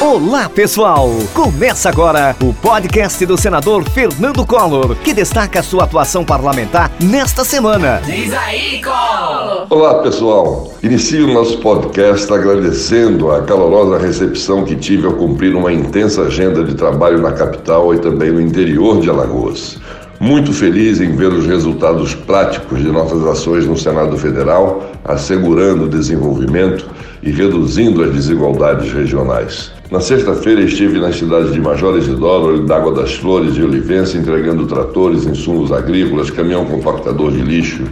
Olá, pessoal! Começa agora o podcast do senador Fernando Collor, que destaca sua atuação parlamentar nesta semana. Diz aí, Collor! Olá, pessoal! Inicio o nosso podcast agradecendo a calorosa recepção que tive ao cumprir uma intensa agenda de trabalho na capital e também no interior de Alagoas. Muito feliz em ver os resultados práticos de nossas ações no Senado Federal, assegurando o desenvolvimento e reduzindo as desigualdades regionais. Na sexta-feira estive nas cidades de Major Isidoro, D'Água das Flores e Olivença entregando tratores, insumos agrícolas, caminhão compactador de lixo,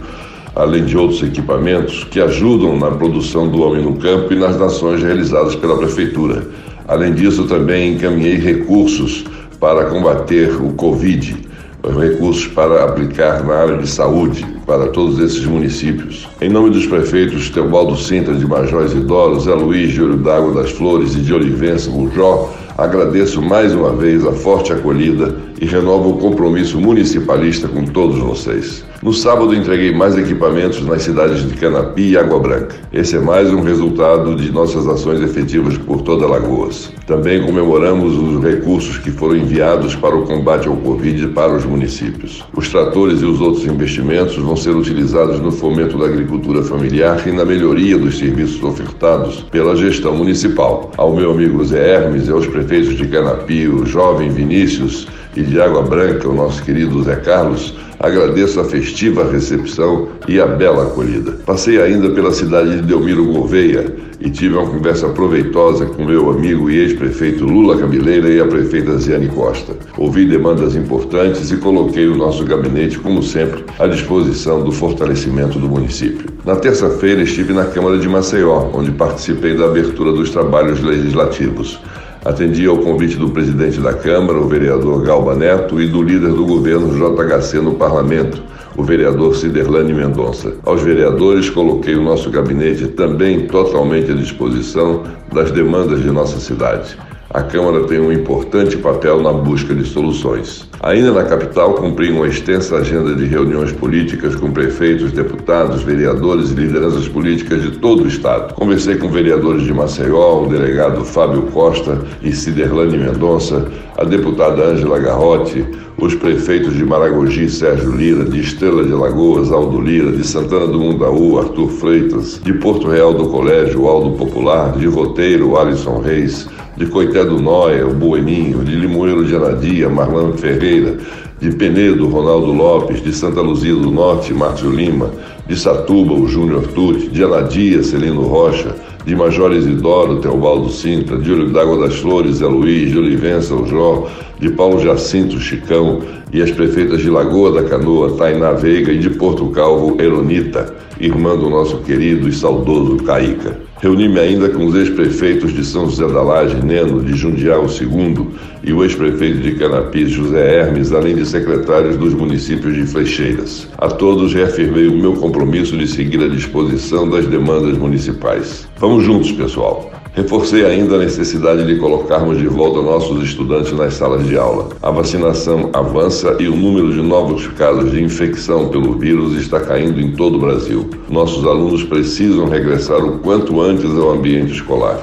além de outros equipamentos que ajudam na produção do homem no campo e nas ações realizadas pela Prefeitura. Além disso, também encaminhei recursos para combater o Covid recursos para aplicar na área de saúde para todos esses municípios. Em nome dos prefeitos Teobaldo Sintra de Major Isidoro, Zé Luiz de Olho d'Água das Flores e de Olivença, Bujó, agradeço mais uma vez a forte acolhida e renovo o compromisso municipalista com todos vocês. No sábado entreguei mais equipamentos nas cidades de Canapi e Água Branca. Esse é mais um resultado de nossas ações efetivas por toda Alagoas. Também comemoramos os recursos que foram enviados para o combate ao Covid para os municípios. Os tratores e os outros investimentos vão ser utilizados no fomento da agricultura familiar e na melhoria dos serviços ofertados pela gestão municipal. Ao meu amigo Zé Hermes e aos prefeitos de Canapi, o jovem Vinícius, e de Água Branca, o nosso querido Zé Carlos, agradeço a festiva recepção e a bela acolhida. Passei ainda pela cidade de Delmiro Gouveia e tive uma conversa proveitosa com meu amigo e ex-prefeito Lula Cabileira e a prefeita Ziane Costa. Ouvi demandas importantes e coloquei o nosso gabinete, como sempre, à disposição do fortalecimento do município. Na terça-feira estive na Câmara de Maceió, onde participei da abertura dos trabalhos legislativos. Atendi ao convite do presidente da Câmara, o vereador Galba Neto, e do líder do governo JHC no parlamento, o vereador Ciderlane Mendonça. Aos vereadores, coloquei o nosso gabinete também totalmente à disposição das demandas de nossa cidade a Câmara tem um importante papel na busca de soluções. Ainda na capital, cumpri uma extensa agenda de reuniões políticas com prefeitos, deputados, vereadores e lideranças políticas de todo o Estado. Conversei com vereadores de Maceió, o delegado Fábio Costa e Ciderlane Mendonça, a deputada Ângela Garrote, os prefeitos de Maragogi, Sérgio Lira, de Estrela de Lagoas, Aldo Lira, de Santana do Mundaú, Arthur Freitas, de Porto Real do Colégio, Aldo Popular, de Roteiro, Alisson Reis, de Coité do Noia, o Boeminho, de Limoeiro de Anadia, Marlano Ferreira, de Penedo, Ronaldo Lopes, de Santa Luzia do Norte, Márcio Lima, de Satuba, o Júnior Tutti, de Anadia, Celino Rocha, de Major Isidoro, Teobaldo Sintra, de Olho d'Água das Flores, Zé Luiz, de Olivença, o Jó, de Paulo Jacinto, Chicão, e as prefeitas de Lagoa da Canoa, Tainá Veiga, e de Porto Calvo, Eronita, irmã do nosso querido e saudoso Caíca. Reuni-me ainda com os ex-prefeitos de São José da Laje, Neno, de Jundial II, e o ex-prefeito de Canapis, José Hermes, além de secretários dos municípios de Flecheiras. A todos reafirmei o meu compromisso de seguir à disposição das demandas municipais. Vamos juntos, pessoal. Reforcei ainda a necessidade de colocarmos de volta nossos estudantes nas salas de aula. A vacinação avança e o número de novos casos de infecção pelo vírus está caindo em todo o Brasil. Nossos alunos precisam regressar o quanto antes ao ambiente escolar.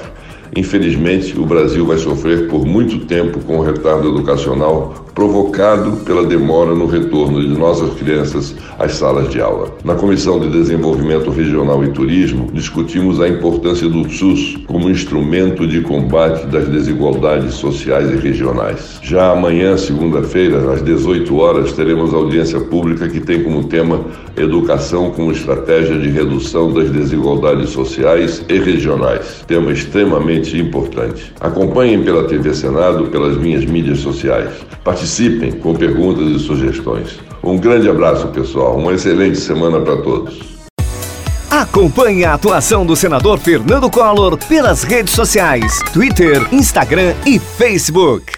Infelizmente, o Brasil vai sofrer por muito tempo com o retardo educacional provocado pela demora no retorno de nossas crianças às salas de aula. Na Comissão de Desenvolvimento Regional e Turismo, discutimos a importância do SUS como instrumento de combate das desigualdades sociais e regionais. Já amanhã, segunda-feira, às 18 horas, teremos audiência pública que tem como tema Educação como estratégia de redução das desigualdades sociais e regionais. Tema extremamente importante. Acompanhem pela TV Senado, pelas minhas mídias sociais. Participem com perguntas e sugestões. Um grande abraço, pessoal. Uma excelente semana para todos. Acompanhe a atuação do senador Fernando Collor pelas redes sociais: Twitter, Instagram e Facebook.